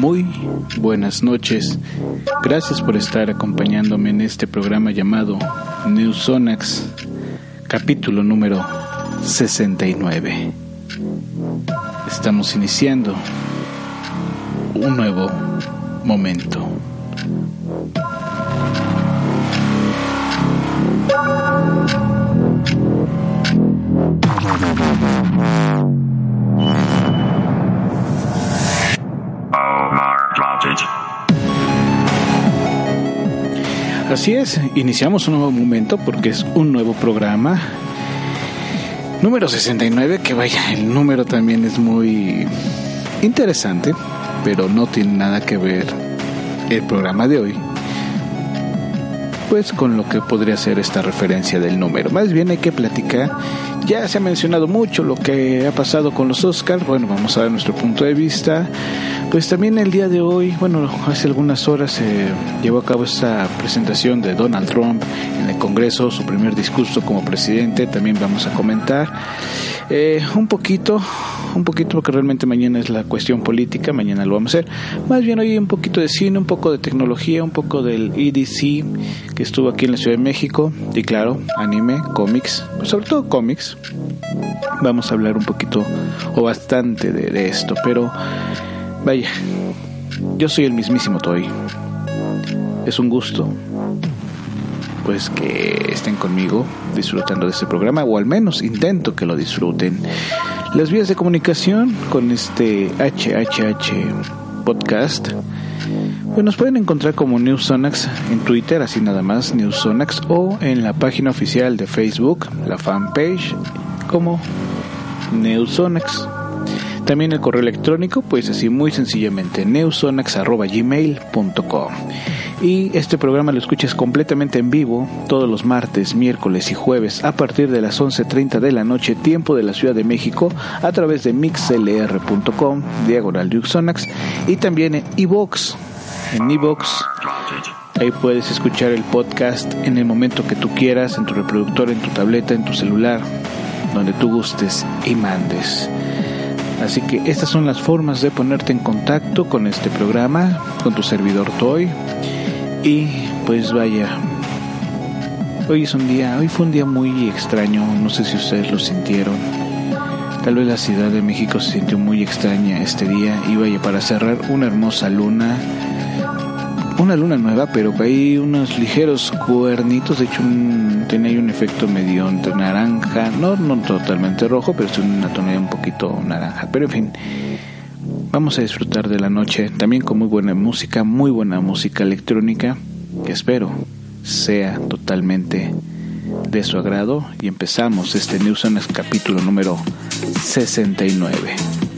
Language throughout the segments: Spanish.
Muy buenas noches. Gracias por estar acompañándome en este programa llamado New Sonax, capítulo número 69. Estamos iniciando un nuevo momento. Así es, iniciamos un nuevo momento porque es un nuevo programa. Número 69, que vaya, el número también es muy interesante, pero no tiene nada que ver el programa de hoy. Pues con lo que podría ser esta referencia del número. Más bien hay que platicar. Ya se ha mencionado mucho lo que ha pasado con los Oscars. Bueno, vamos a ver nuestro punto de vista. Pues también el día de hoy, bueno, hace algunas horas se llevó a cabo esta presentación de Donald Trump en el Congreso, su primer discurso como presidente, también vamos a comentar eh, un poquito, un poquito porque realmente mañana es la cuestión política, mañana lo vamos a hacer. Más bien hoy un poquito de cine, un poco de tecnología, un poco del EDC que estuvo aquí en la Ciudad de México y claro, anime, cómics, sobre todo cómics. Vamos a hablar un poquito o bastante de, esto, pero Vaya, yo soy el mismísimo Toy. Es un gusto, pues que estén conmigo disfrutando de este programa, o al menos intento que lo disfruten. Las vías de comunicación con este HHH podcast, pues nos pueden encontrar como Newsonax en Twitter, así nada más, Newsonax, o en la página oficial de Facebook, la fanpage, como Newsonax. También el correo electrónico, pues así muy sencillamente, neusonax.gmail.com. Y este programa lo escuchas completamente en vivo todos los martes, miércoles y jueves a partir de las 11.30 de la noche, tiempo de la Ciudad de México, a través de mixlr.com, diagonal Neusonax, y también en iVox. En iVox Ahí puedes escuchar el podcast en el momento que tú quieras, en tu reproductor, en tu tableta, en tu celular, donde tú gustes y mandes. Así que estas son las formas de ponerte en contacto con este programa, con tu servidor Toy. Y pues vaya, hoy es un día, hoy fue un día muy extraño, no sé si ustedes lo sintieron. Tal vez la Ciudad de México se sintió muy extraña este día y vaya para cerrar una hermosa luna una luna nueva, pero hay unos ligeros cuernitos, de hecho un, tiene ahí un efecto medio entre naranja, no, no totalmente rojo, pero es una tonalidad un poquito naranja, pero en fin, vamos a disfrutar de la noche también con muy buena música, muy buena música electrónica, que espero sea totalmente de su agrado y empezamos este News capítulo número 69.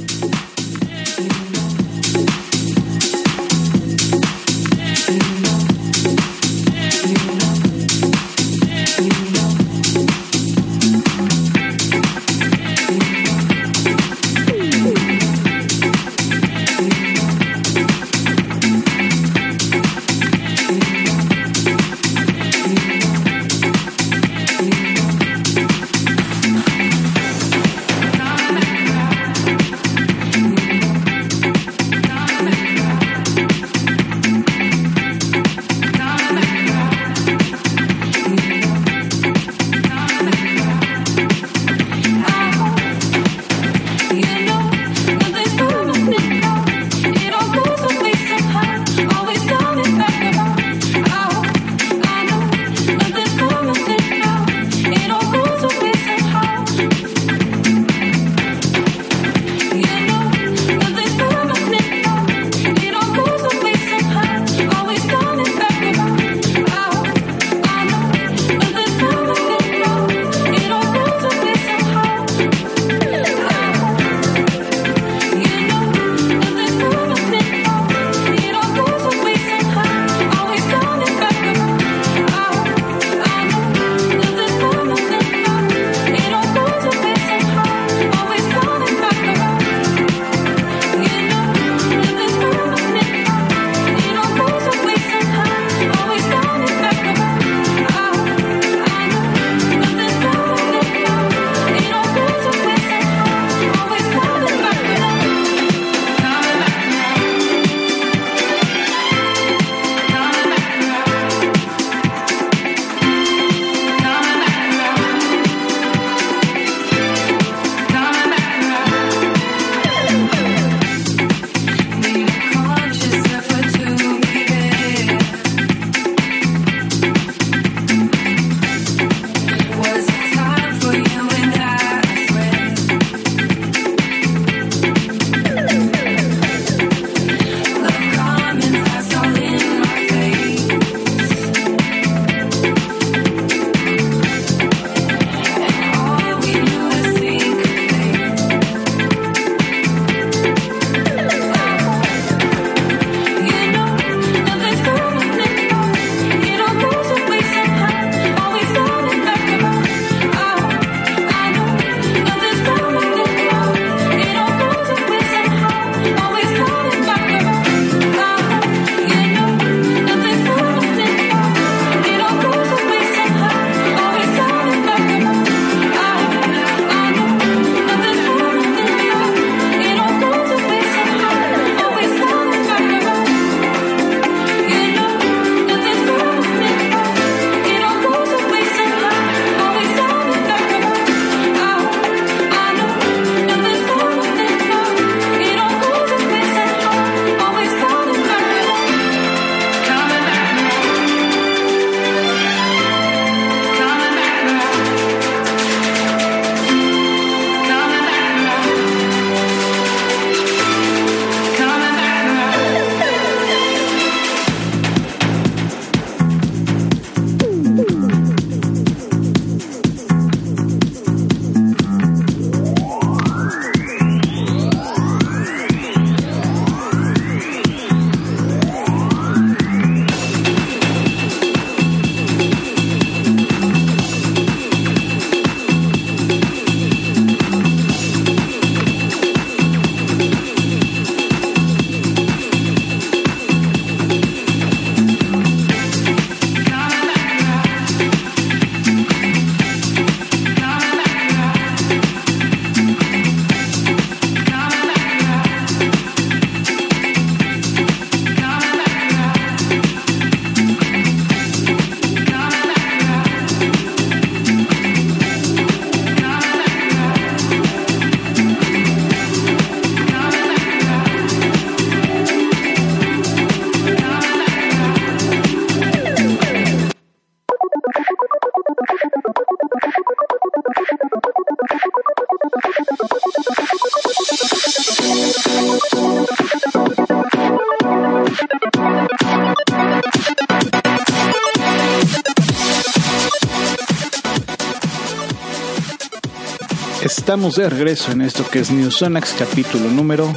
Estamos de regreso en esto que es Newsonax capítulo número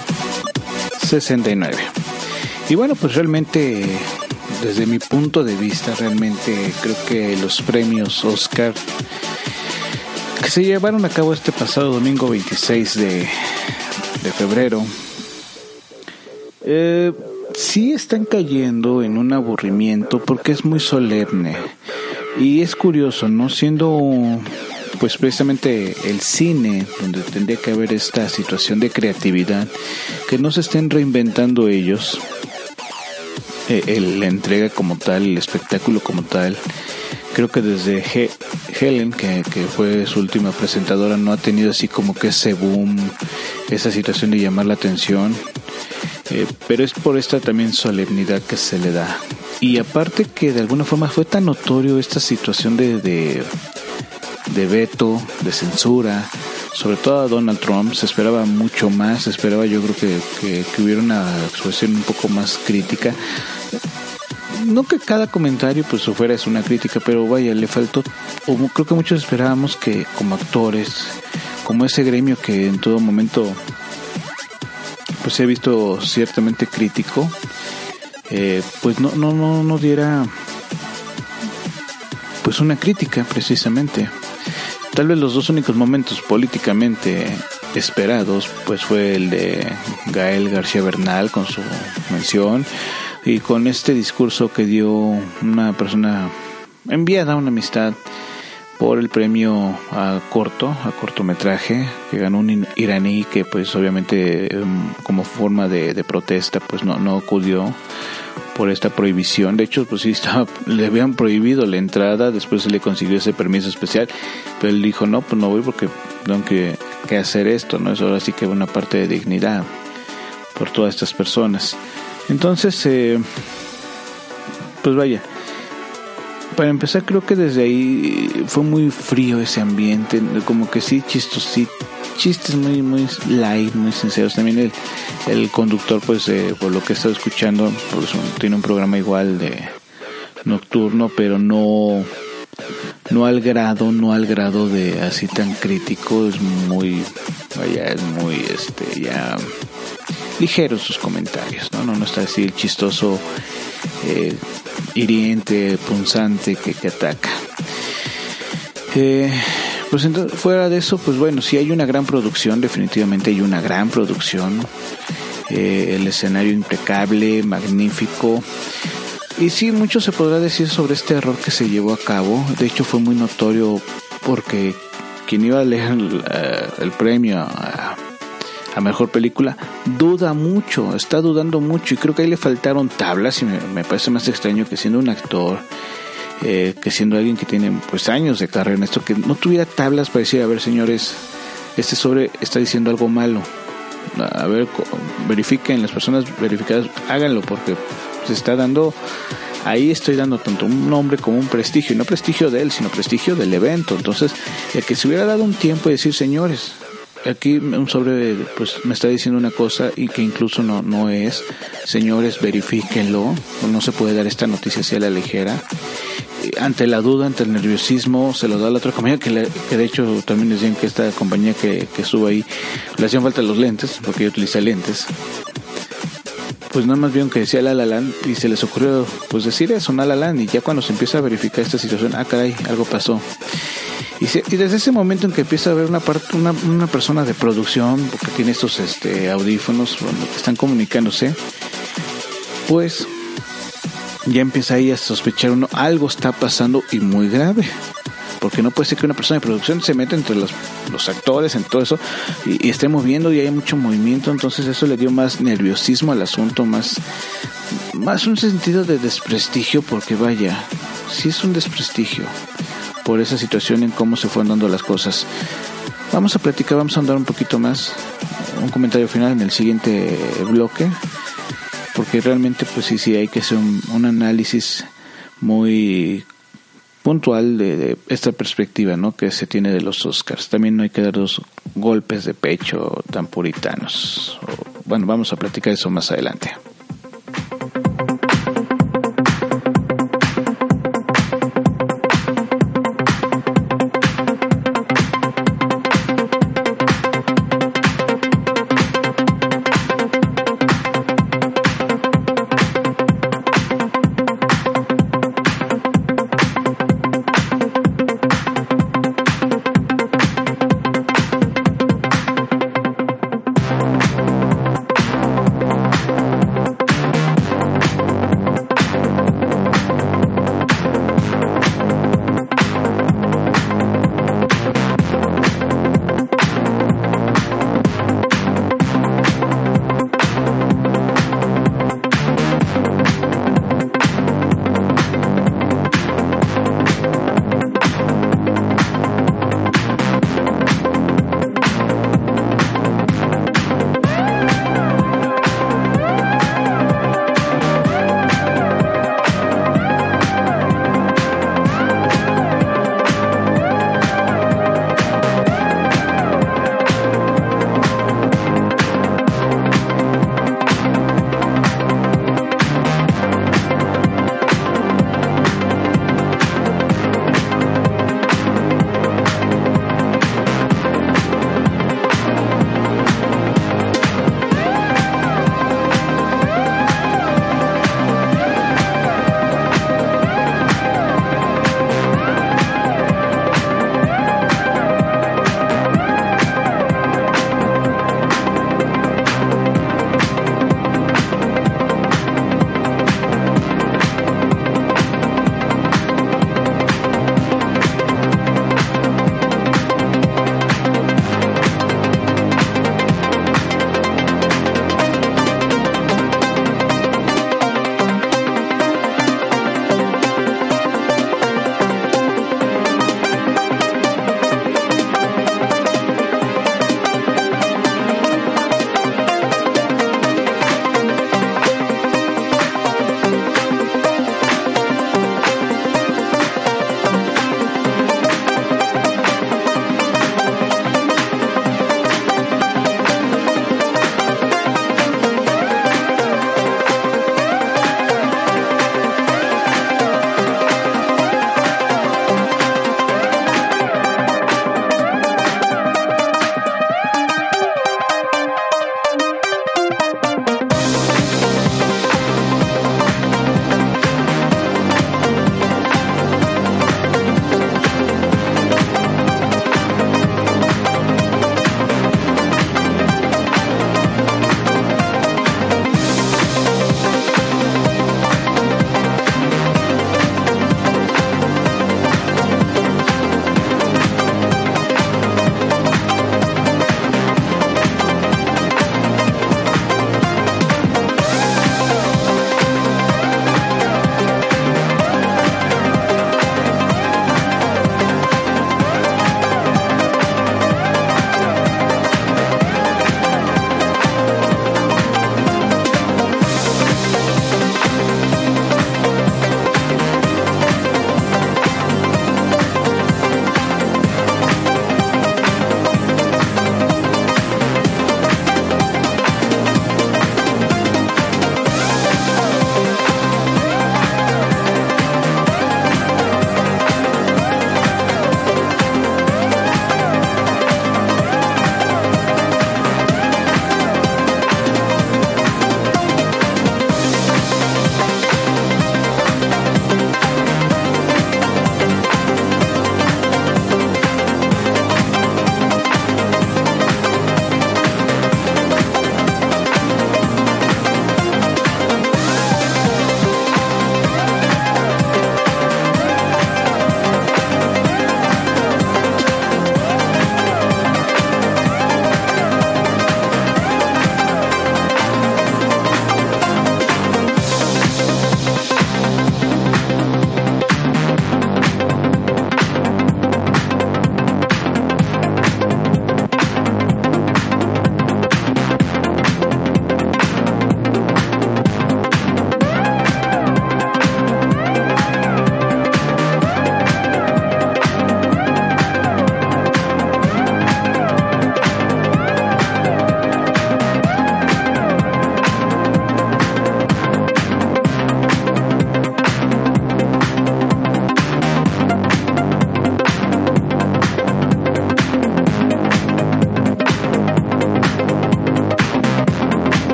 69. Y bueno, pues realmente, desde mi punto de vista, realmente creo que los premios Oscar que se llevaron a cabo este pasado domingo 26 de, de febrero, eh, sí están cayendo en un aburrimiento porque es muy solemne. Y es curioso, ¿no? Siendo pues precisamente el cine, donde tendría que haber esta situación de creatividad, que no se estén reinventando ellos, eh, la entrega como tal, el espectáculo como tal. Creo que desde Helen, que, fue su última presentadora, no ha tenido así como que ese boom, esa situación de llamar la atención. Eh, pero es por esta también solemnidad que se le da. Y aparte que de alguna forma fue tan notorio esta situación de de veto, de censura, sobre todo a Donald Trump, se esperaba mucho más, se esperaba yo creo que, que, hubiera una expresión un poco más crítica. No que cada comentario pues fuera es una crítica, pero vaya, le faltó, o creo que muchos esperábamos que como actores, como ese gremio que en todo momento pues se ha visto ciertamente crítico, eh, pues no, no, no, no diera pues una crítica precisamente. Tal vez los dos únicos momentos políticamente esperados pues fue el de Gael García Bernal con su mención y con este discurso que dio una persona enviada a una amistad por el premio a corto, a cortometraje, que ganó un iraní que pues obviamente em, como forma de, de protesta pues no, no acudió por esta prohibición. De hecho, pues sí, estaba, le habían prohibido la entrada, después se le consiguió ese permiso especial, pero él dijo, no, pues no voy porque tengo que, hacer esto, ¿no? Es ahora sí que una parte de dignidad por todas estas personas. Entonces, eh, pues vaya, para empezar creo que desde ahí fue muy frío ese ambiente, como que sí, chistosito chistes muy muy light, muy sinceros. También el, el conductor, pues eh, por lo que he estado escuchando, pues, tiene un programa igual de nocturno, pero no no al grado, no al grado de así tan crítico, es muy vaya, es muy este ya ligero sus comentarios, ¿no? No, no está así el chistoso eh, hiriente, punzante que, que ataca. Eh, pues entonces, fuera de eso, pues bueno, si hay una gran producción, definitivamente hay una gran producción. Eh, el escenario impecable, magnífico. Y sí, mucho se podrá decir sobre este error que se llevó a cabo. De hecho, fue muy notorio porque quien iba a leer el, eh, premio a, mejor película duda mucho, está dudando mucho. Y creo que ahí le faltaron tablas. Y me parece más extraño que siendo un actor eh, que siendo alguien que tiene pues años de carrera en esto, que no tuviera tablas para decir, a ver señores, este sobre está diciendo algo malo. A ver, verifiquen, las personas verificadas, háganlo porque se está dando, ahí estoy dando tanto un nombre como un prestigio, y no prestigio de él, sino prestigio del evento. Entonces, el que se hubiera dado un tiempo y decir, señores, aquí un sobre pues me está diciendo una cosa y que incluso no no es señores verifíquenlo no se puede dar esta noticia así a la ligera ante la duda, ante el nerviosismo, se lo da a la otra compañía, que, que de hecho también decían que esta compañía que, que ahí le hacían falta los lentes, porque yo utilicé lentes. Pues nada más vieron que decía La La y se les ocurrió pues decir eso, La La y ya cuando se empieza a verificar esta situación, ah caray, algo pasó. Y, y desde ese momento en que empieza a haber una, parte, una, una persona de producción, porque tiene estos este, audífonos, están comunicándose, pues ya empieza ahí a sospechar uno, algo está pasando y muy grave. Porque no puede ser que una persona de producción se meta entre los, los actores, en todo eso, y, esté moviendo y hay mucho movimiento. Entonces eso le dio más nerviosismo al asunto, más, más un sentido de desprestigio, porque vaya, sí es un desprestigio por esa situación en cómo se fueron dando las cosas. Vamos a platicar, vamos a andar un poquito más, un comentario final en el siguiente bloque porque realmente pues sí, sí hay que hacer un, análisis muy puntual de, esta perspectiva ¿no? que se tiene de los Oscars. También no hay que dar dos golpes de pecho tan puritanos. bueno, vamos a platicar eso más adelante.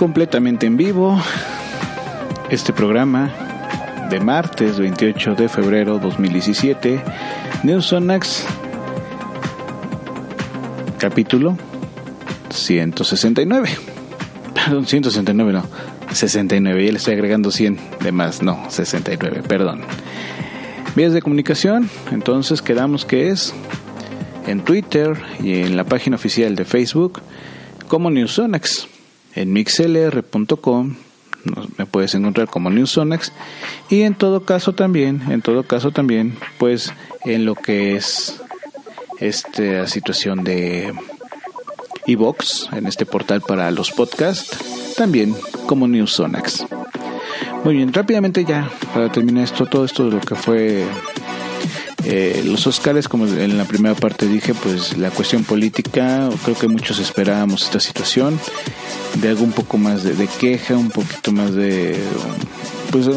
Completamente en vivo, este programa de martes 28 de febrero 2017, Newsonax, capítulo 169. Perdón, 169 no, 69, ya le estoy agregando 100 de más, no, 69, perdón. Vías de comunicación, entonces quedamos que es en Twitter y en la página oficial de Facebook como Newsonax, en mixlr.com me puedes encontrar como Newsonax y en todo caso también, en todo caso también, pues en lo que es esta situación de iBox, en este portal para los podcasts, también como Newsonax. Muy bien, rápidamente ya, para terminar esto, todo esto de lo que fue eh, los Oscars, como en la primera parte dije, pues la cuestión política, creo que muchos esperábamos esta situación, de algo un poco más de, queja, un poquito más de, pues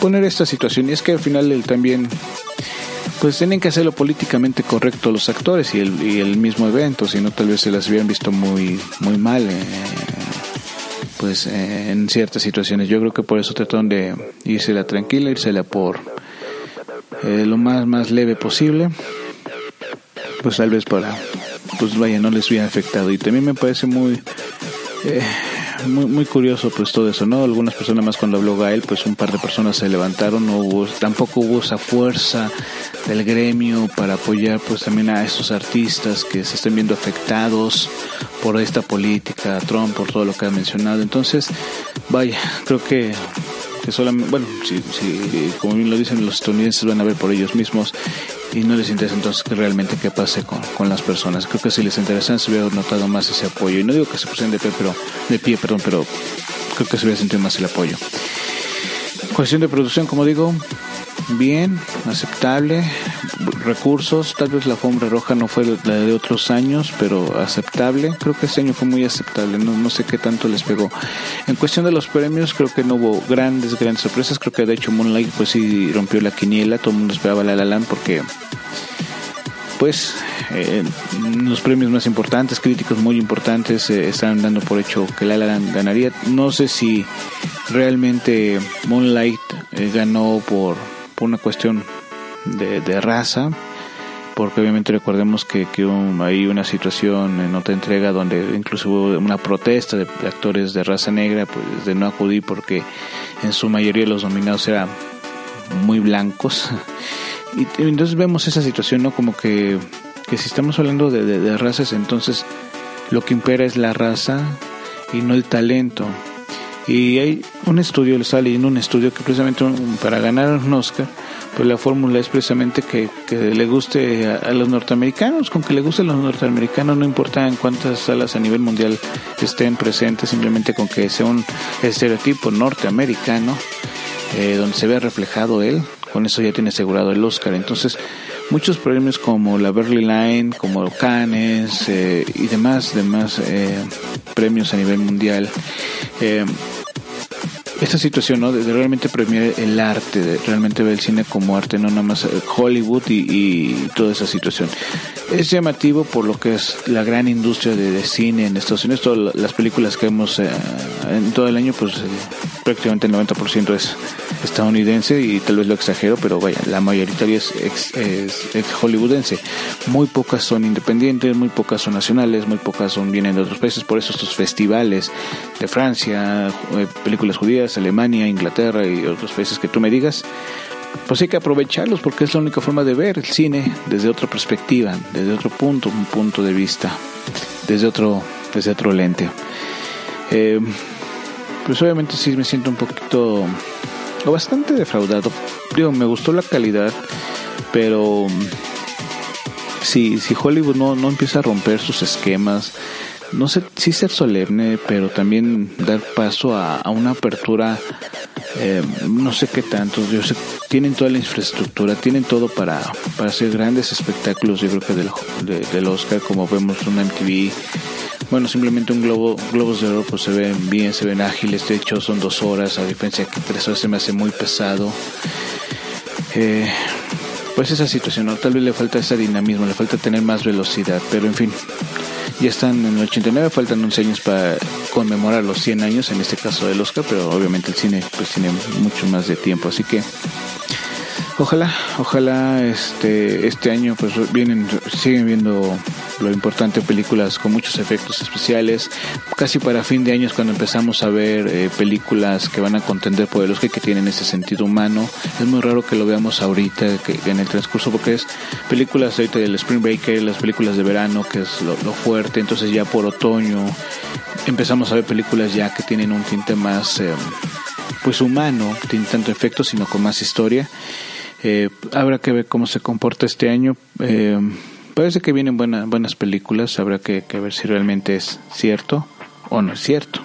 poner esta situación. Y es que al final él también, pues tienen que hacerlo políticamente correcto los actores y el, y el mismo evento, si no tal vez se las hubieran visto muy, muy mal. Eh, pues eh, en ciertas situaciones. Yo creo que por eso trataron de la tranquila, la por eh, lo más más leve posible. Pues tal vez para, pues vaya, no les hubiera afectado. Y también me parece muy, eh, muy, muy curioso pues todo eso, ¿no? Algunas personas más cuando habló Gael, pues un par de personas se levantaron, no hubo, tampoco hubo esa fuerza del gremio para apoyar pues también a estos artistas que se estén viendo afectados por esta política, Trump, por todo lo que ha mencionado. Entonces, vaya, creo que que solamente, bueno, si, si, como bien lo dicen los estadounidenses van a ver por ellos mismos y no les interesa entonces que realmente qué pase con, con las personas. Creo que si les interesa se hubiera notado más ese apoyo. Y no digo que se pusieran de pie, pero, de pie, perdón, pero creo que se hubiera sentido más el apoyo. Cuestión de producción, como digo, bien, aceptable, recursos, tal vez la alfombra roja no fue la de otros años, pero aceptable, creo que este año fue muy aceptable, no, no sé qué tanto les pegó. En cuestión de los premios, creo que no hubo grandes, grandes sorpresas, creo que de hecho Moonlight pues sí rompió la quiniela, todo el mundo esperaba la La Land porque pues eh, los premios más importantes, críticos muy importantes, eh, están dando por hecho que La La ganaría. No sé si realmente Moonlight eh, ganó por, una cuestión de, de, raza, porque obviamente recordemos que, que hay una situación en otra entrega donde incluso hubo una protesta de, actores de raza negra pues, de no acudir porque en su mayoría los nominados eran muy blancos y entonces vemos esa situación, ¿no? Como que, que si estamos hablando de, razas, entonces lo que impera es la raza y no el talento. Y hay un estudio, le está leyendo un estudio que precisamente para ganar un Oscar, pues la fórmula es precisamente que, que le guste a, a, los norteamericanos, con que le guste a los norteamericanos, no importa en cuántas salas a nivel mundial estén presentes, simplemente con que sea un estereotipo norteamericano, eh, donde se vea reflejado él, con eso ya tiene asegurado el Oscar. Entonces, muchos premios como la Berlin Line, como Cannes eh, y demás, demás eh, premios a nivel mundial. Eh, esta situación, ¿no? De, realmente premiar el arte, de realmente ver el cine como arte, no nada más Hollywood y, toda esa situación. Es llamativo por lo que es la gran industria de, cine en Estados Unidos. Todas las películas que vemos en todo el año, pues prácticamente el 90% es estadounidense y tal vez lo exagero, pero vaya, la mayoritaria es, es, hollywoodense. Muy pocas son independientes, muy pocas son nacionales, muy pocas son vienen de otros países. Por eso estos festivales de Francia, eh, películas judías, Alemania, Inglaterra y otros países que tú me digas, pues hay que aprovecharlos porque es la única forma de ver el cine desde otra perspectiva, desde otro punto, un punto de vista, desde otro, desde otro lente. Eh, pues obviamente sí me siento un poquito bastante defraudado. Digo, me gustó la calidad, pero si, si Hollywood no, no empieza a romper sus esquemas, no sé si ser solemne, pero también dar paso a, a una apertura, eh, no sé qué tanto, yo sé, tienen toda la infraestructura, tienen todo para, para hacer grandes espectáculos, yo creo que del, del Oscar, como vemos en MTV, bueno, simplemente un globo, globos de oro pues se ven bien, se ven ágiles, de hecho son dos horas, a diferencia que tres horas se me hace muy pesado. Eh, pues esa situación, tal vez le falta ese dinamismo, le falta tener más velocidad, pero en fin, ya están en el 89, faltan 11 años para conmemorar los 100 años, en este caso del Oscar, pero obviamente el cine pues tiene mucho más de tiempo, así que ojalá, ojalá este este año pues vienen siguen viendo lo importante películas con muchos efectos especiales, casi para fin de año es cuando empezamos a ver eh, películas que van a contender por el que tienen ese sentido humano. Es muy raro que lo veamos ahorita que, en el transcurso porque es películas ahorita del Spring Breaker, las películas de verano que es lo, fuerte, entonces ya por otoño empezamos a ver películas ya que tienen un tinte más eh, pues humano, tiene tanto efecto sino con más historia eh, habrá que ver cómo se comporta este año. Eh, parece que vienen buenas buenas películas. Habrá que ver si realmente es cierto o no es cierto.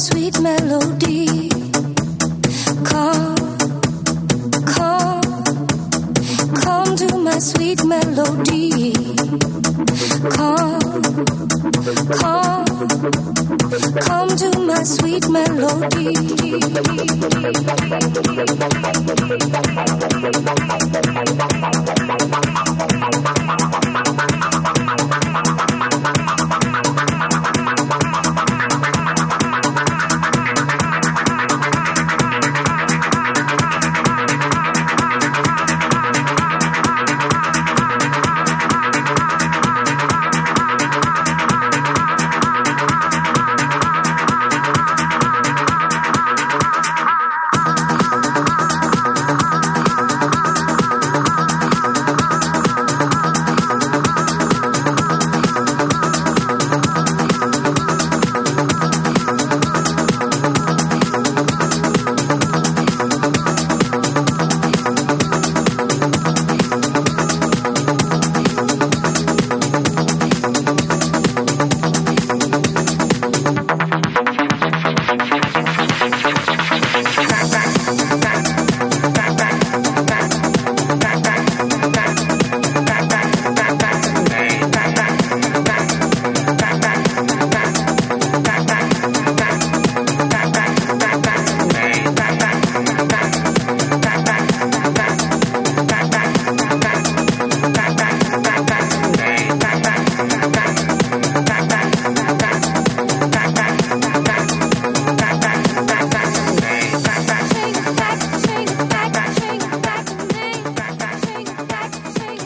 sweet melody. Come, come, come to my sweet melody. Come, come, come to my sweet melody.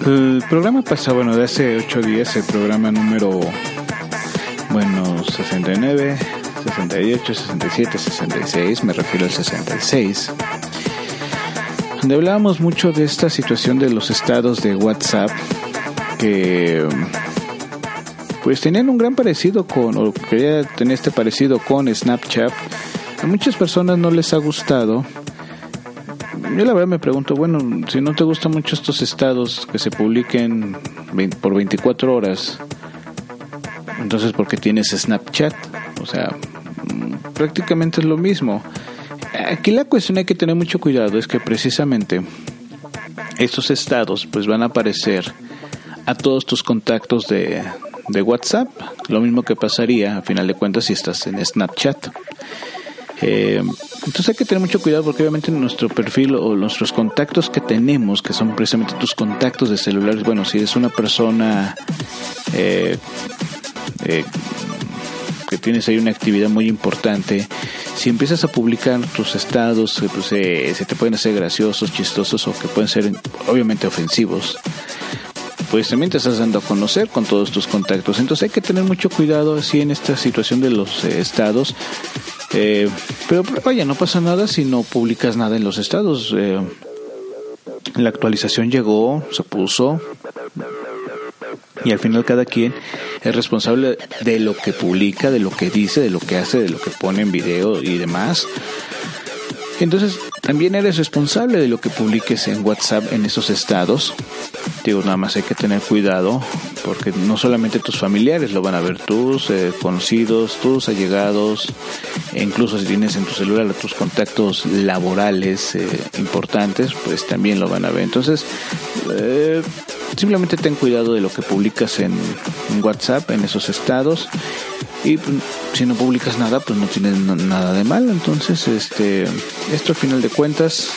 El programa pasado, bueno, de hace ocho días, el programa número, bueno, 69, 68, 67, 66, me refiero al 66, donde hablábamos mucho de esta situación de los estados de WhatsApp que pues tenían un gran parecido con, o quería tener este parecido con Snapchat. A muchas personas no les ha gustado. Yo la verdad me pregunto, bueno, si no te gustan mucho estos estados que se publiquen por 24 horas, entonces ¿por qué tienes Snapchat? O sea, prácticamente es lo mismo. Aquí la cuestión hay que tener mucho cuidado es que precisamente estos estados pues van a aparecer a todos tus contactos de, de WhatsApp, lo mismo que pasaría a final de cuentas si estás en Snapchat. Eh, entonces hay que tener mucho cuidado porque obviamente nuestro perfil o nuestros contactos que tenemos, que son precisamente tus contactos de celulares, bueno, si eres una persona eh, eh, que tienes ahí una actividad muy importante, si empiezas a publicar tus estados, pues, se te pueden hacer graciosos, chistosos o que pueden ser obviamente ofensivos pues también te estás dando a conocer con todos tus contactos. Entonces hay que tener mucho cuidado así en esta situación de los eh, estados. Eh, pero vaya, no pasa nada si no publicas nada en los estados. Eh, la actualización llegó, se puso, y al final cada quien es responsable de lo que publica, de lo que dice, de lo que hace, de lo que pone en video y demás. Entonces, también eres responsable de lo que publiques en WhatsApp en esos estados. Digo, nada más hay que tener cuidado porque no solamente tus familiares lo van a ver, tus eh, conocidos, tus allegados, e incluso si tienes en tu celular tus contactos laborales eh, importantes, pues también lo van a ver. Entonces, eh, simplemente ten cuidado de lo que publicas en, en WhatsApp, en esos estados y pues, si no publicas nada pues no tienes nada de mal entonces este esto al final de cuentas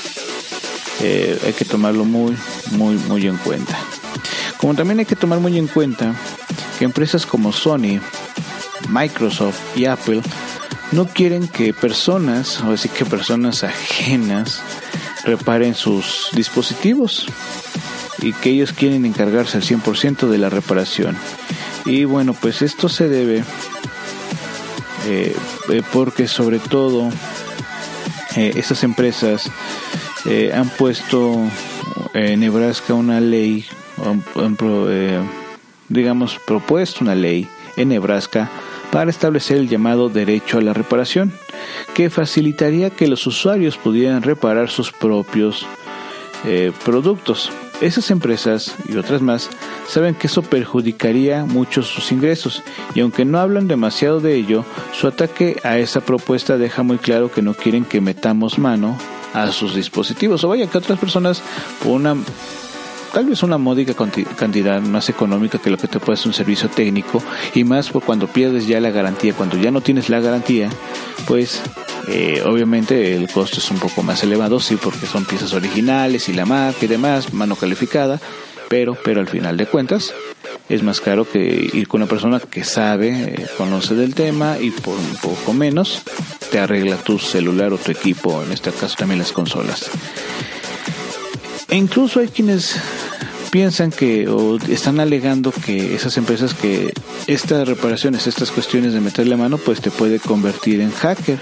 eh, hay que tomarlo muy muy muy en cuenta. Como también hay que tomar muy en cuenta que empresas como Sony Microsoft y Apple no quieren que personas o decir que personas ajenas reparen sus dispositivos y que ellos quieren encargarse al 100% de la reparación. Y bueno pues esto se debe eh, eh, porque sobre todo eh, estas empresas han puesto en Nebraska una ley, digamos, propuesto una ley en Nebraska para establecer el llamado derecho a la reparación, que facilitaría que los usuarios pudieran reparar sus propios productos. Esas empresas y otras más saben que eso perjudicaría mucho sus ingresos y aunque no hablan demasiado de ello, su ataque a esa propuesta deja muy claro que no quieren que metamos mano a sus dispositivos. O vaya que otras personas por una tal vez una módica cantidad más económica que lo que te puede hacer un servicio técnico y más por cuando pierdes ya la garantía, cuando ya no tienes la garantía, pues eh, obviamente el costo es un poco más elevado, sí, porque son piezas originales y la marca y demás, mano calificada, pero, pero al final de cuentas es más caro que ir con una persona que sabe, eh, conoce del tema y por un poco menos te arregla tu celular o tu equipo, en este caso también las consolas. E incluso hay quienes piensan que o están alegando que esas empresas que estas reparaciones, estas cuestiones de meterle mano, pues te puede convertir en hacker.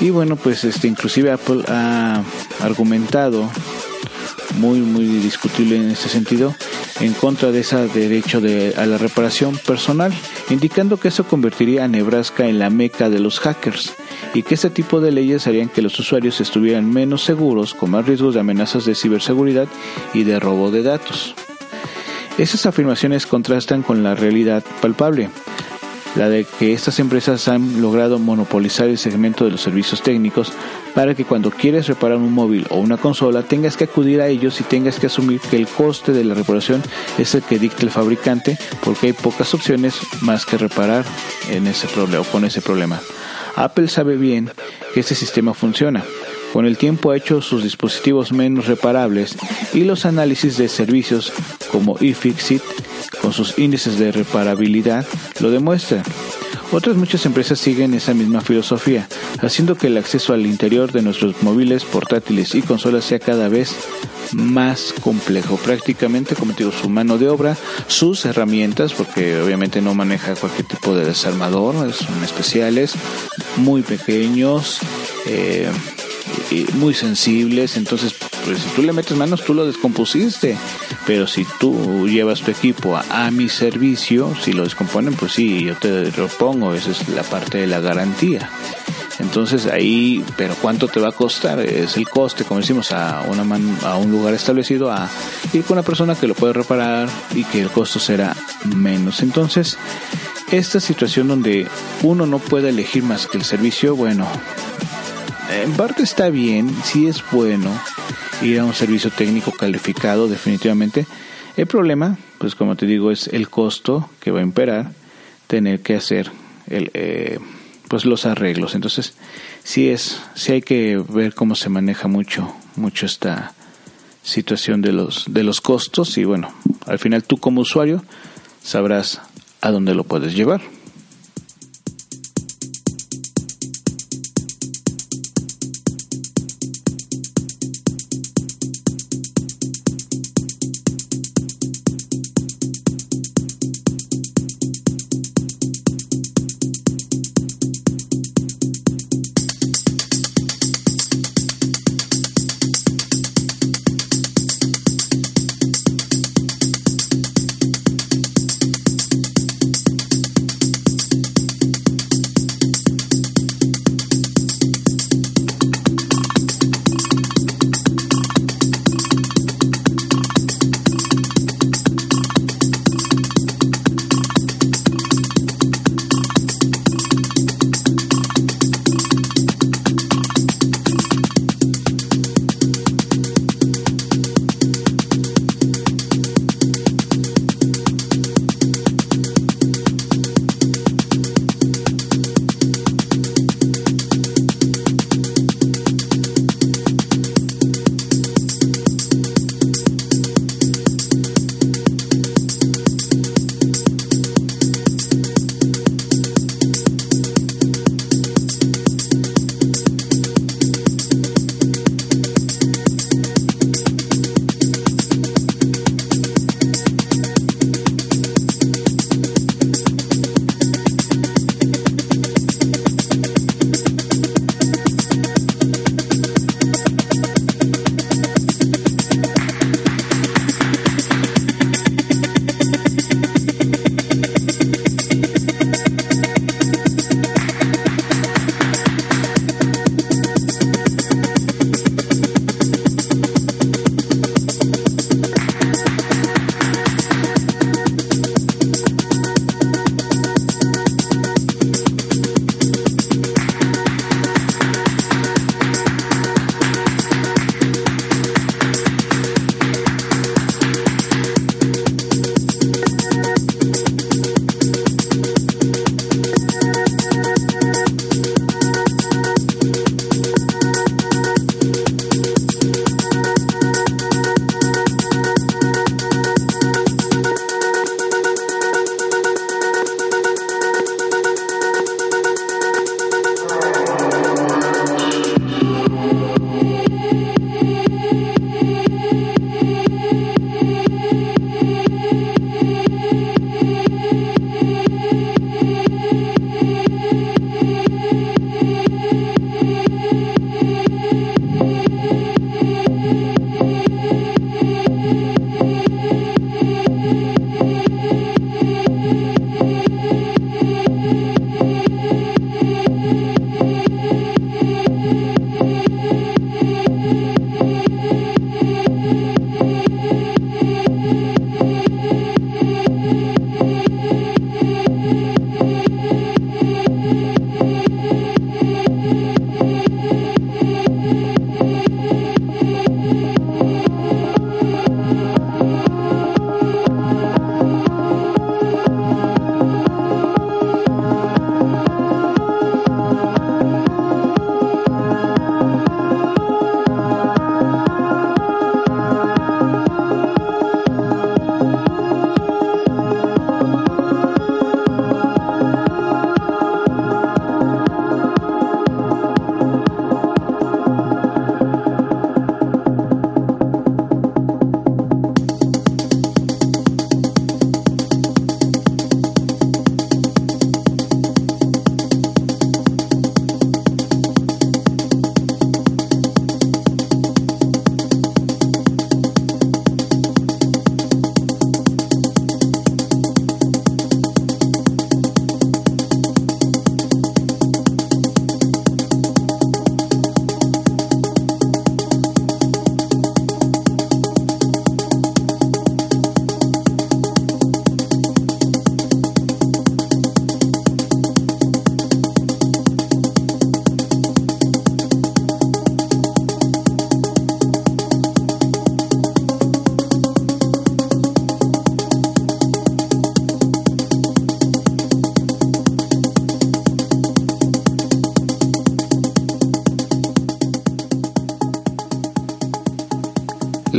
Y bueno, pues este inclusive Apple ha argumentado muy muy discutible en este sentido en contra de ese derecho de, a la reparación personal, indicando que eso convertiría a Nebraska en la meca de los hackers y que este tipo de leyes harían que los usuarios estuvieran menos seguros, con más riesgos de amenazas de ciberseguridad y de robo de datos. Esas afirmaciones contrastan con la realidad palpable, la de que estas empresas han logrado monopolizar el segmento de los servicios técnicos para que cuando quieres reparar un móvil o una consola tengas que acudir a ellos y tengas que asumir que el coste de la reparación es el que dicta el fabricante porque hay pocas opciones más que reparar en ese problema con ese problema. Apple sabe bien que este sistema funciona. Con el tiempo ha hecho sus dispositivos menos reparables y los análisis de servicios como iFixit con sus índices de reparabilidad lo demuestran. Otras muchas empresas siguen esa misma filosofía, haciendo que el acceso al interior de nuestros móviles, portátiles y consolas sea cada vez más complejo. Prácticamente, como digo, su mano de obra, sus herramientas, porque obviamente no maneja cualquier tipo de desarmador, son especiales, muy pequeños, eh, y muy sensibles, entonces pues, si tú le metes manos tú lo descompusiste, pero si tú llevas tu equipo a, mi servicio, si lo descomponen, pues sí, yo te lo pongo, esa es la parte de la garantía. Entonces ahí, pero ¿cuánto te va a costar? Es el coste, como decimos, a, una a un lugar establecido, a ir con una persona que lo puede reparar y que el costo será menos. Entonces, esta situación donde uno no puede elegir más que el servicio, bueno, en parte está bien, sí es bueno ir a un servicio técnico calificado definitivamente. El problema, pues como te digo, es el costo que va a imperar tener que hacer el... Eh, pues los arreglos. Entonces, sí es, sí hay que ver cómo se maneja mucho, mucho esta situación de los, de los costos y bueno, al final tú como usuario sabrás a dónde lo puedes llevar.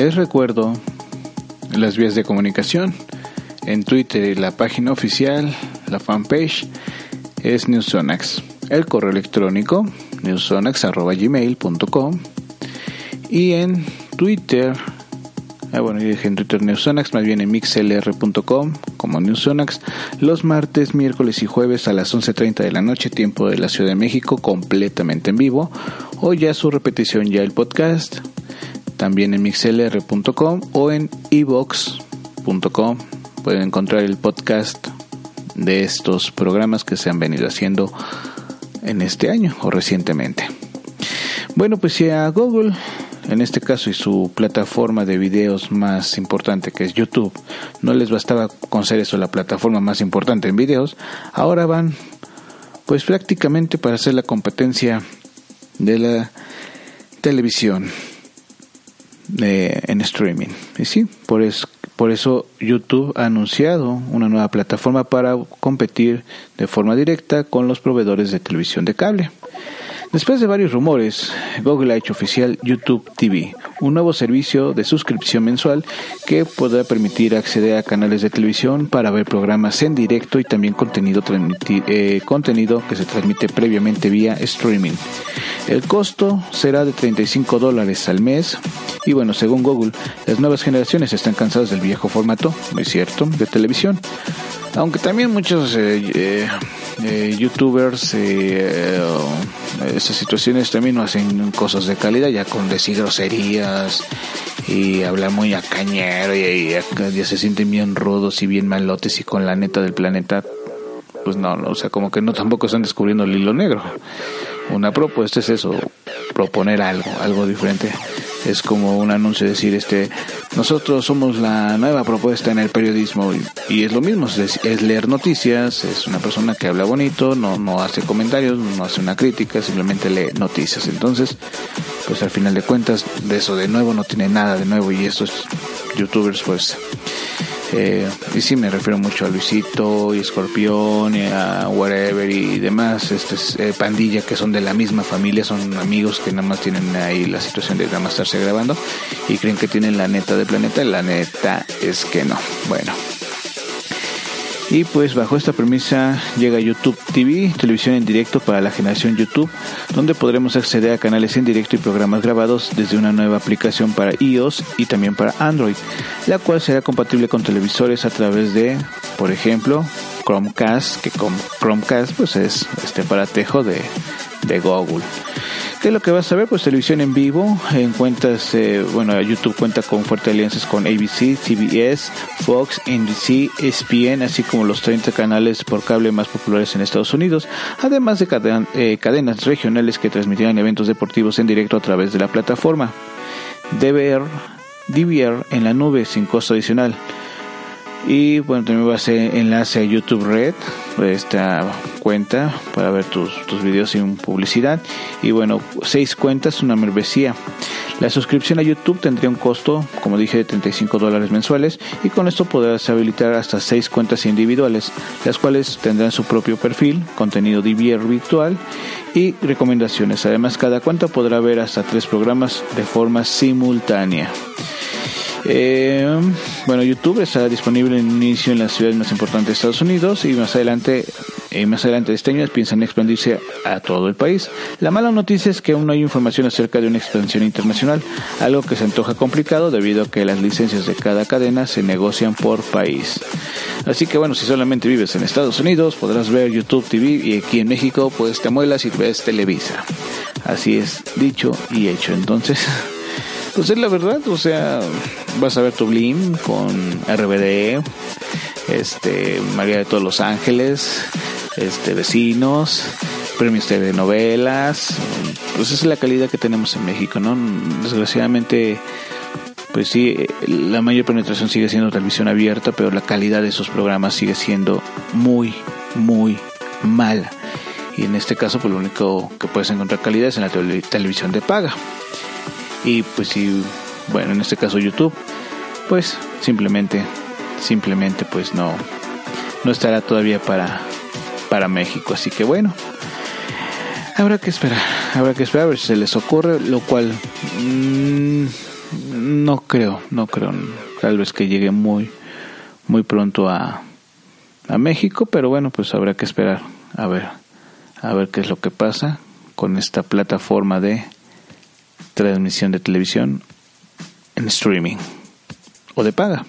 Les recuerdo las vías de comunicación. En Twitter la página oficial, la fanpage es Newsonax. El correo electrónico newsonax.gmail.com y en Twitter Ah, bueno, dije en Twitter Newsonax, más bien en mixlr.com como Newsonax, los martes, miércoles y jueves a las 11.30 de la noche, tiempo de la Ciudad de México, completamente en vivo, o ya su repetición, ya el podcast, también en mixlr.com o en evox.com. Pueden encontrar el podcast de estos programas que se han venido haciendo en este año o recientemente. Bueno, pues si a Google en este caso y su plataforma de videos más importante que es YouTube, no les bastaba con ser eso la plataforma más importante en videos, ahora van pues prácticamente para hacer la competencia de la televisión en streaming. Y sí, por eso, por eso YouTube ha anunciado una nueva plataforma para competir de forma directa con los proveedores de televisión de cable. Después de varios rumores, Google ha hecho oficial YouTube TV, un nuevo servicio de suscripción mensual que podrá permitir acceder a canales de televisión para ver programas en directo y también contenido, eh, contenido que se transmite previamente vía streaming. El costo será de 35 dólares al mes y bueno, según Google, las nuevas generaciones están cansadas del viejo formato, es cierto, de televisión. Aunque también muchos eh, eh, eh, youtubers eh, esas situaciones también hacen cosas de calidad ya con decir groserías y hablar muy a cañero y, ya se sienten bien rudos y bien malotes y con la neta del planeta pues no, no o sea como que no tampoco están descubriendo el hilo negro. Una propuesta es eso proponer algo algo diferente es como un anuncio decir este nosotros somos la nueva propuesta en el periodismo. Y, es lo mismo es, leer noticias es una persona que habla bonito no no hace comentarios no hace una crítica simplemente lee noticias. Entonces pues al final de cuentas de eso de nuevo no tiene nada de nuevo y estos youtubers pues eh, y sí, me refiero mucho a Luisito y Escorpión y a Whatever y demás, este eh, pandilla que son de la misma familia, son amigos que nada más tienen ahí la situación de nada más estarse grabando y creen que tienen la neta de planeta. La neta es que no. Bueno. Y pues bajo esta premisa llega YouTube TV, televisión en directo para la generación YouTube, donde podremos acceder a canales en directo y programas grabados desde una nueva aplicación para iOS y también para Android, la cual será compatible con televisores a través de, por ejemplo, Chromecast, que con Chromecast pues es este aparatejo de, de Google. ¿Qué es lo que vas a ver? Pues televisión en vivo, en cuentas, eh, bueno, YouTube cuenta con fuertes alianzas con ABC, CBS, Fox, NBC, ESPN, así como los 30 canales por cable más populares en Estados Unidos, además de eh, cadenas regionales que transmitirán eventos deportivos en directo a través de la plataforma. DVR, DVR en la nube sin costo adicional. Y bueno, también va a ser enlace a YouTube Red, esta cuenta para ver tus, tus videos sin publicidad. Y bueno, seis cuentas, una membresía. La suscripción a YouTube tendría un costo, como dije, de 35 dólares mensuales y con esto podrás habilitar hasta seis cuentas individuales, las cuales tendrán su propio perfil, contenido DVR virtual y recomendaciones. Además, cada cuenta podrá ver hasta tres programas de forma simultánea. Eh, bueno, YouTube está disponible en inicio en las ciudades más importantes de Estados Unidos y más adelante, eh, más adelante de este año piensan expandirse a todo el país. La mala noticia es que aún no hay información acerca de una expansión internacional, algo que se antoja complicado debido a que las licencias de cada cadena se negocian por país. Así que bueno, si solamente vives en Estados Unidos podrás ver YouTube TV y aquí en México pues te muelas y ves Televisa. Así es dicho y hecho. Entonces... Pues es la verdad, o sea, vas a ver tu con RBD, este, María de todos los Ángeles, este, vecinos, premios de novelas, pues esa es la calidad que tenemos en México, ¿no? Desgraciadamente, pues sí, la mayor penetración sigue siendo televisión abierta, pero la calidad de esos programas sigue siendo muy, muy mala. Y en este caso, pues lo único que puedes encontrar calidad es en la televisión de paga. Y pues si, bueno, en este caso YouTube, pues simplemente, simplemente pues no, no estará todavía para, para México. Así que bueno, habrá que esperar, habrá que esperar a ver si se les ocurre, lo cual mm, no creo, no creo. Tal vez que llegue muy, muy pronto a, a México, pero bueno, pues habrá que esperar a ver, a ver qué es lo que pasa con esta plataforma de transmisión de televisión en streaming o de paga.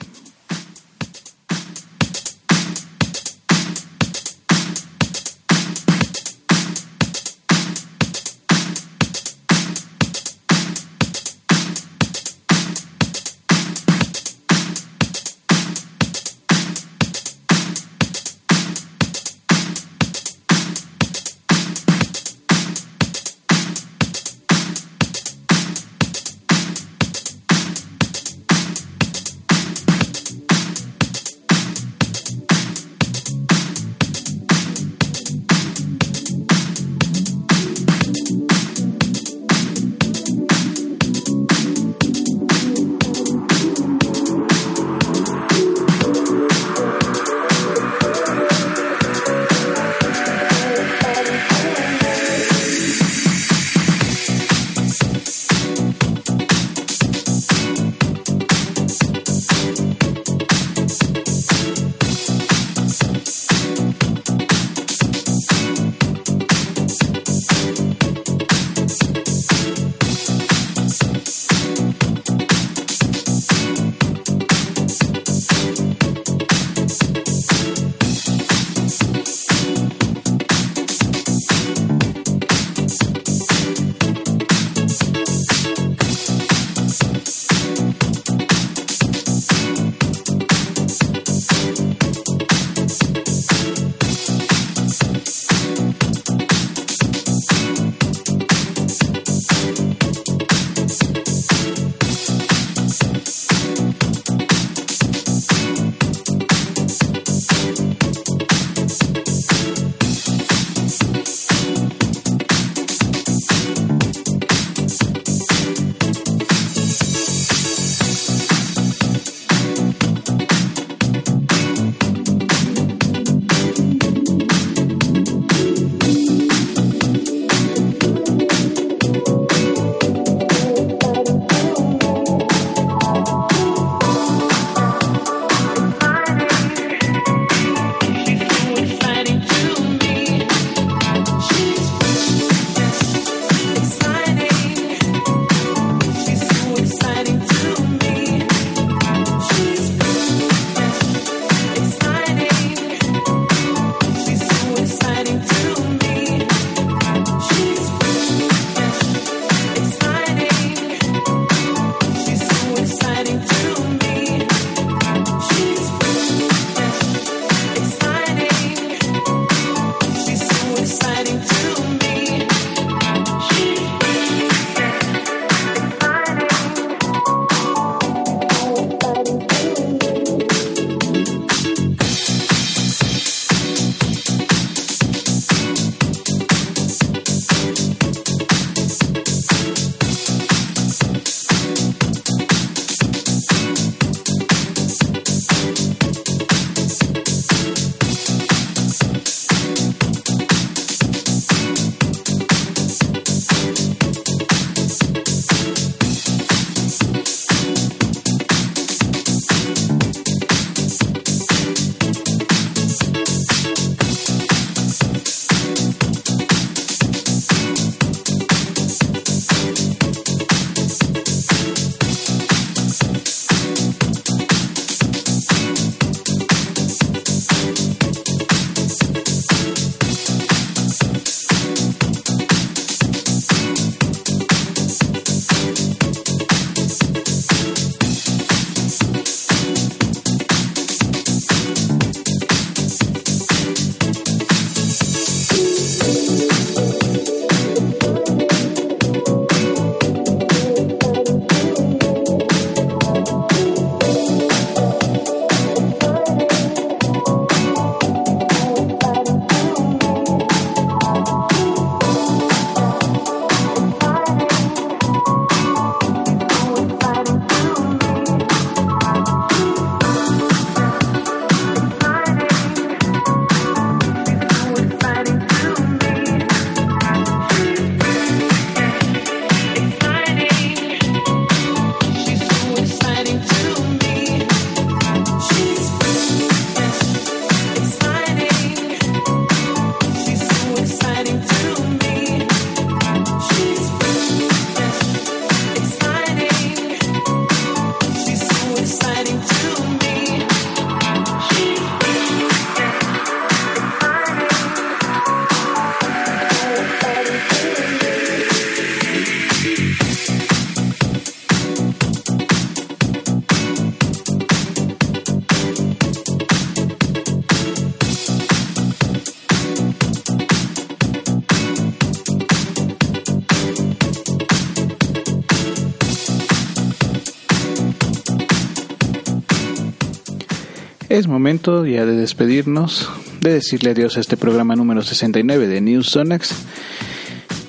Es momento ya de despedirnos, de decirle adiós a este programa número 69 de News Sonax.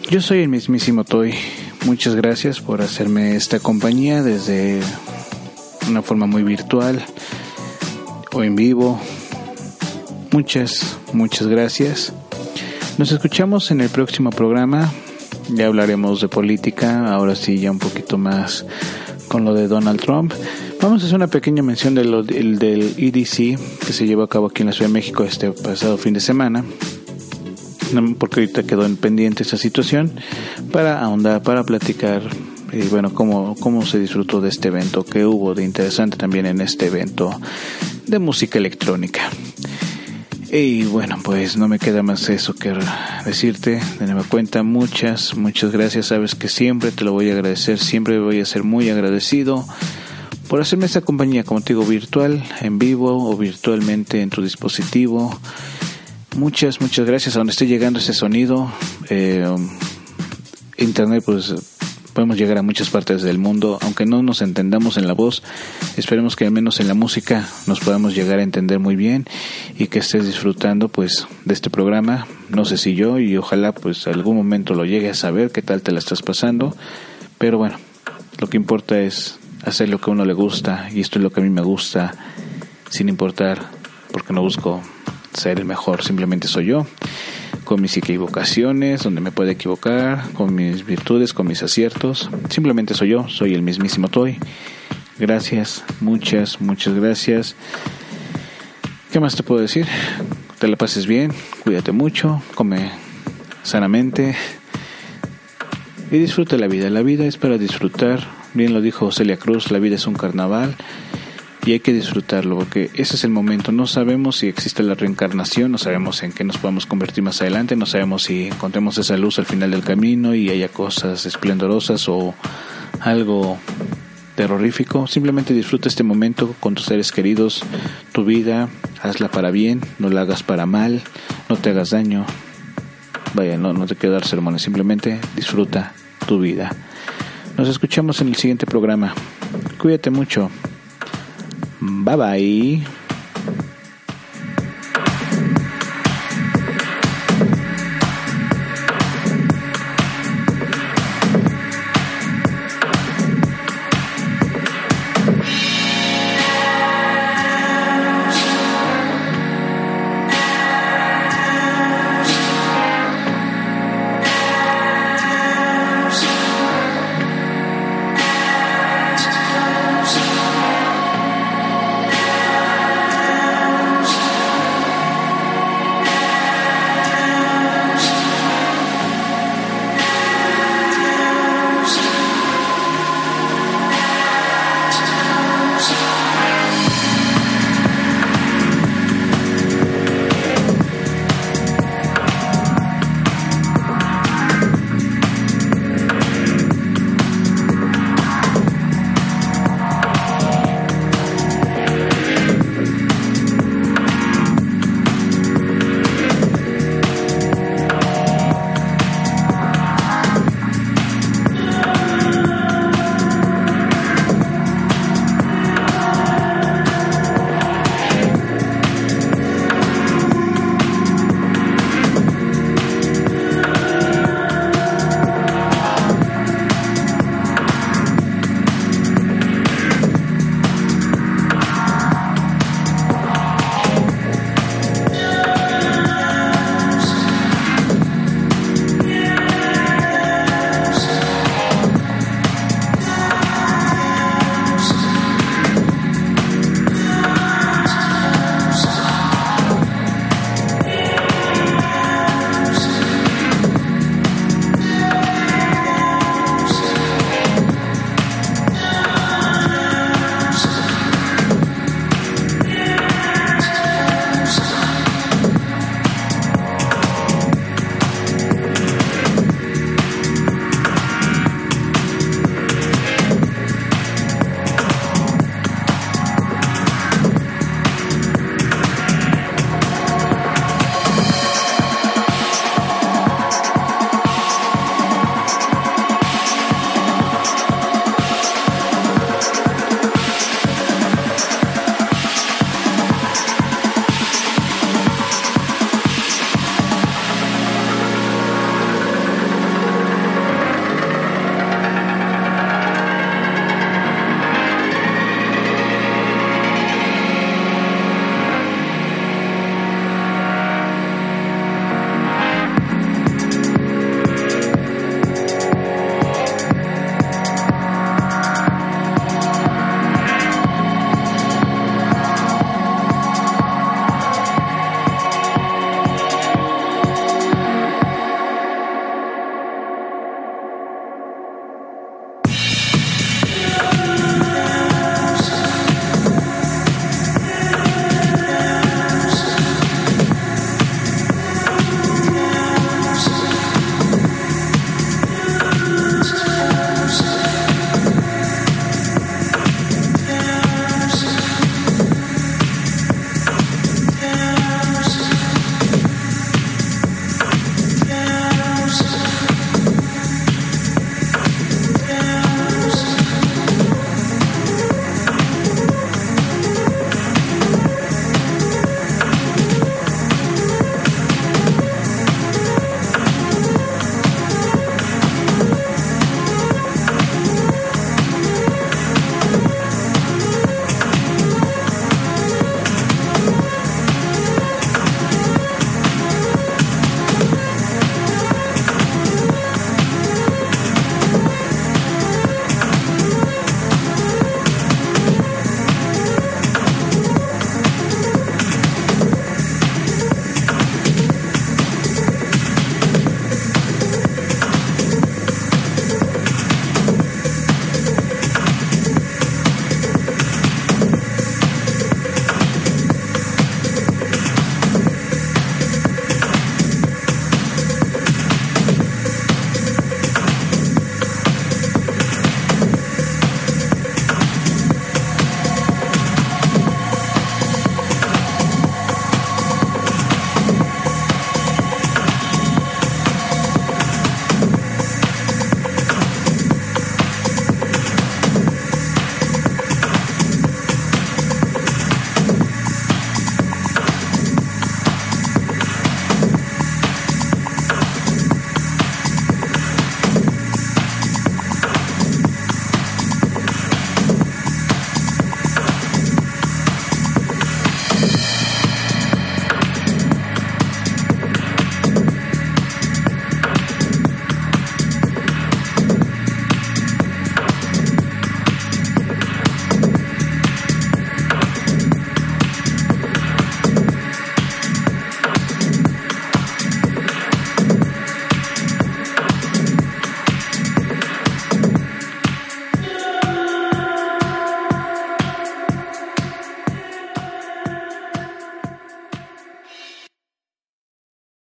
Yo soy el mismísimo Toy. Muchas gracias por hacerme esta compañía desde una forma muy virtual o en vivo. Muchas, muchas gracias. Nos escuchamos en el próximo programa. Ya hablaremos de política, ahora sí ya un poquito más con lo de Donald Trump. Vamos a hacer una pequeña mención del, del EDC que se llevó a cabo aquí en la Ciudad de México este pasado fin de semana porque ahorita quedó en pendiente esa situación para ahondar, para platicar y bueno, cómo, cómo se disfrutó de este evento, qué hubo de interesante también en este evento de música electrónica. Y bueno, pues no me queda más eso que decirte. De cuenta, muchas, muchas gracias. Sabes que siempre te lo voy a agradecer, siempre voy a ser muy agradecido por hacerme esta compañía, como te digo, virtual, en vivo o virtualmente en tu dispositivo. Muchas, muchas gracias a donde esté llegando ese sonido. Eh, internet, pues podemos llegar a muchas partes del mundo, aunque no nos entendamos en la voz, esperemos que al menos en la música nos podamos llegar a entender muy bien y que estés disfrutando pues de este programa, no sé si yo y ojalá pues algún momento lo llegue a saber qué tal te la estás pasando, pero bueno, lo que importa es hacer lo que a uno le gusta y esto es lo que a mí me gusta sin importar porque no busco ser el mejor, simplemente soy yo con mis equivocaciones, donde me puede equivocar, con mis virtudes, con mis aciertos. Simplemente soy yo, soy el mismísimo Toy. Gracias, muchas, muchas gracias. ¿Qué más te puedo decir? Te la pases bien, cuídate mucho, come sanamente y disfruta la vida. La vida es para disfrutar. Bien lo dijo Celia Cruz, la vida es un carnaval y hay que disfrutarlo porque ese es el momento. No sabemos si existe la reencarnación, no sabemos en qué nos podemos convertir más adelante, no sabemos si encontremos esa luz al final del camino y haya cosas esplendorosas o algo terrorífico. Simplemente disfruta este momento con tus seres queridos, tu vida, hazla para bien, no la hagas para mal, no te hagas daño. Vaya, no, no te quiero dar sermones, simplemente disfruta tu vida. Nos escuchamos en el siguiente programa. Cuídate mucho. Bye bye.